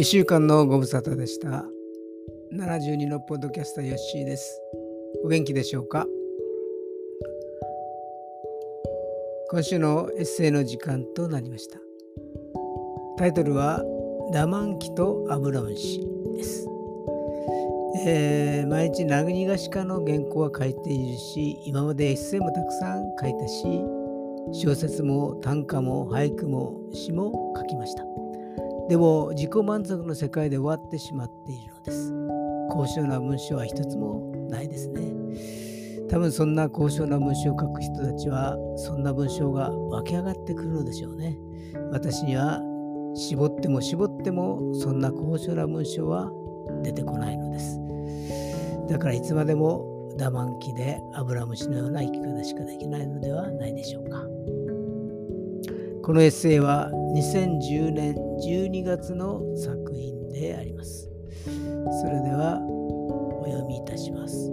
1週間のご無沙汰でした。72のポッドキャスターヨッシーです。お元気でしょうか？今週のエッセイの時間となりました。タイトルは「ダマンキとアブラムシ」です。えー、毎日殴りがしかの原稿は書いているし今までエッセイもたくさん書いたし小説も短歌も俳句も詩も書きました。でも自己満足の世界で終わってしまっているのです。高尚な文章は一つもないですね。多分そんな高尚な文章を書く人たちはそんな文章が湧き上がってくるのでしょうね。私には絞っても絞ってもそんな高尚な文章は出てこないのです。だからいつまでもダマンキでアブラムシのような生き方しかできないのではないでしょうか。このエッセイは2010年12月の作品であります。それではお読みいたします。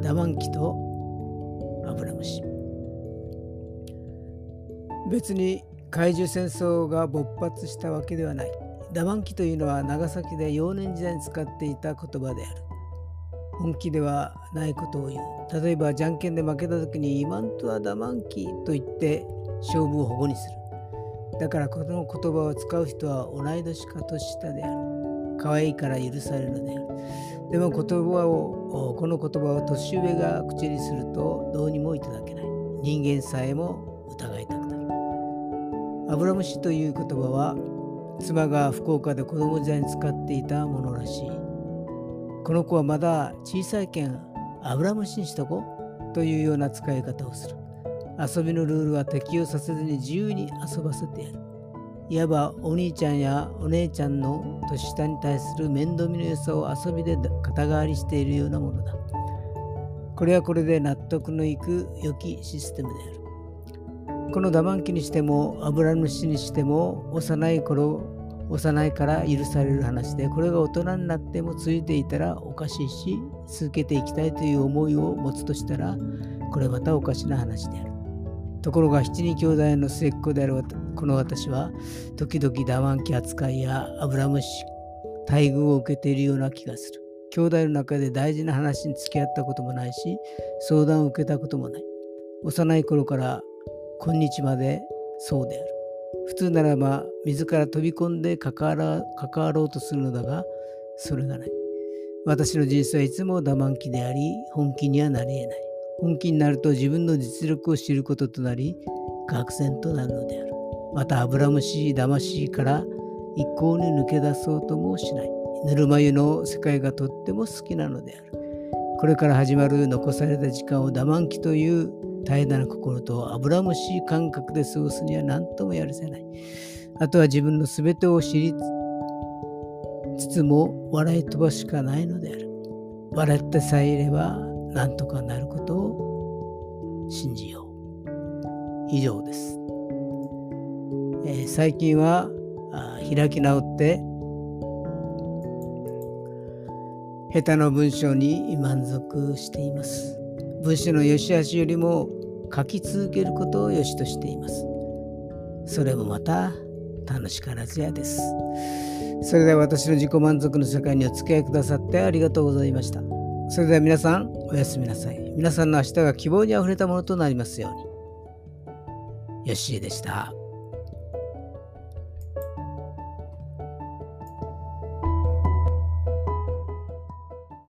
ダマンキとアブラムシ。別に怪獣戦争が勃発したわけではない。ダマンキというのは長崎で幼年時代に使っていた言葉である。本気ではないことを言う。例えば、じゃんけんで負けた時に今んとはダマンキと言って勝負を保護にする。だからこの言葉を使う人は同い年か年下である。可愛いから許されるのである。でも言葉を、この言葉を年上が口にするとどうにもいただけない。人間さえも疑いたくなる。アブラムシという言葉は妻が福岡で子供時代に使っていたものらしい。この子はまだ小さいけんアブラムシにしとこうというような使い方をする。遊びのルールは適用させずに自由に遊ばせてやる。いわばお兄ちゃんやお姉ちゃんの年下に対する面倒見の良さを遊びで肩代わりしているようなものだ。これはこれで納得のいく良きシステムである。このダマンキにしても油主にしても幼い頃幼いから許される話でこれが大人になってもついていたらおかしいし続けていきたいという思いを持つとしたらこれまたおかしな話である。ところが七人兄弟の末っ子であるこの私は時々ダマンキ扱いやアブラムシ待遇を受けているような気がする。兄弟の中で大事な話に付き合ったこともないし相談を受けたこともない。幼い頃から今日までそうである。普通ならば自ら飛び込んで関わ関わろうとするのだがそれがない。私の人生はいつもダマンキであり本気にはなり得ない。本気になると自分の実力を知ることとなり、愕然となるのである。また、油虫騙しから一向に抜け出そうともしない。ぬるま湯の世界がとっても好きなのである。これから始まる残された時間をダマンキという怠惰な心と油虫感覚で過ごすには何ともやるせない。あとは自分の全てを知りつつも笑い飛ばしかないのである。笑ってさえいればなんとかなることを信じよう。以上です。えー、最近は開き直って下手の文章に満足しています。文章の良し悪しよりも書き続けることを良しとしています。それもまた楽しからずやです。それでは私の自己満足の世界にお付き合いくださってありがとうございました。それでは皆さん、おやすみなさい。皆さんの明日が希望にあふれたものとなりますように。よしえでした。